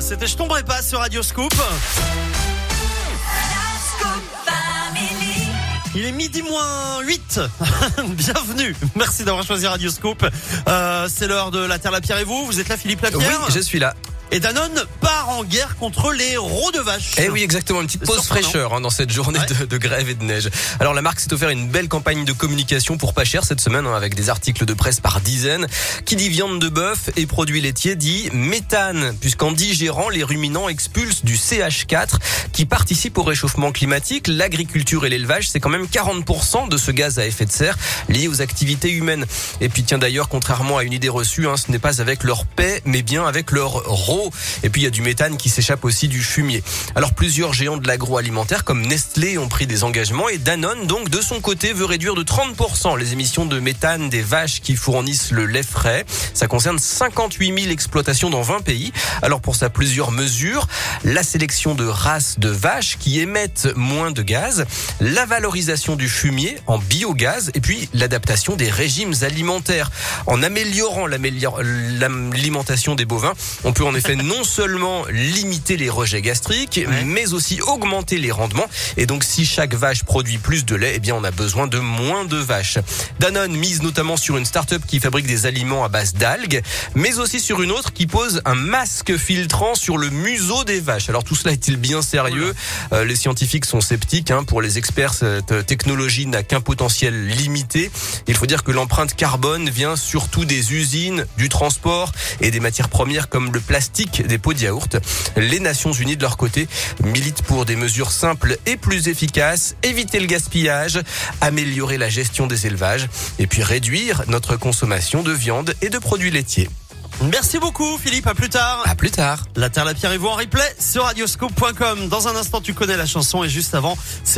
C'était Je tomberai pas sur Radio Scoop. Il est midi moins 8. Bienvenue. Merci d'avoir choisi Radio Scoop. Euh, c'est l'heure de la Terre, la Pierre et vous. Vous êtes là, Philippe Lapierre Oui, je suis là. Et Danone part en guerre contre les rots de vache. Eh oui, exactement, une petite pause Surprenant. fraîcheur hein, dans cette journée de, de grève et de neige. Alors la marque s'est offert une belle campagne de communication pour pas cher cette semaine hein, avec des articles de presse par dizaines. Qui dit viande de bœuf et produits laitiers dit méthane, puisqu'en digérant, les ruminants expulsent du CH4 qui participe au réchauffement climatique. L'agriculture et l'élevage, c'est quand même 40% de ce gaz à effet de serre lié aux activités humaines. Et puis tiens d'ailleurs, contrairement à une idée reçue, hein, ce n'est pas avec leur paix, mais bien avec leur rots. Et puis il y a du méthane qui s'échappe aussi du fumier. Alors plusieurs géants de l'agroalimentaire comme Nestlé ont pris des engagements et Danone donc de son côté veut réduire de 30% les émissions de méthane des vaches qui fournissent le lait frais. Ça concerne 58 000 exploitations dans 20 pays. Alors pour ça plusieurs mesures, la sélection de races de vaches qui émettent moins de gaz, la valorisation du fumier en biogaz et puis l'adaptation des régimes alimentaires. En améliorant l'alimentation des bovins, on peut en effet non seulement limiter les rejets gastriques, Ouais. mais aussi augmenter les rendements. Et donc, si chaque vache produit plus de lait, eh bien, on a besoin de moins de vaches. Danone mise notamment sur une start-up qui fabrique des aliments à base d'algues, mais aussi sur une autre qui pose un masque filtrant sur le museau des vaches. Alors, tout cela est-il bien sérieux? Euh, Les scientifiques sont sceptiques. hein. Pour les experts, cette technologie n'a qu'un potentiel limité. Il faut dire que l'empreinte carbone vient surtout des usines, du transport et des matières premières comme le plastique des pots de yaourt. Les Nations Unies, de leur côté, militent pour des mesures simples et plus efficaces, éviter le gaspillage, améliorer la gestion des élevages et puis réduire notre consommation de viande et de produits laitiers. Merci beaucoup, Philippe. À plus tard. À plus tard. La Terre, la Pierre et vous en replay sur radioscoop.com. Dans un instant, tu connais la chanson et juste avant, c'est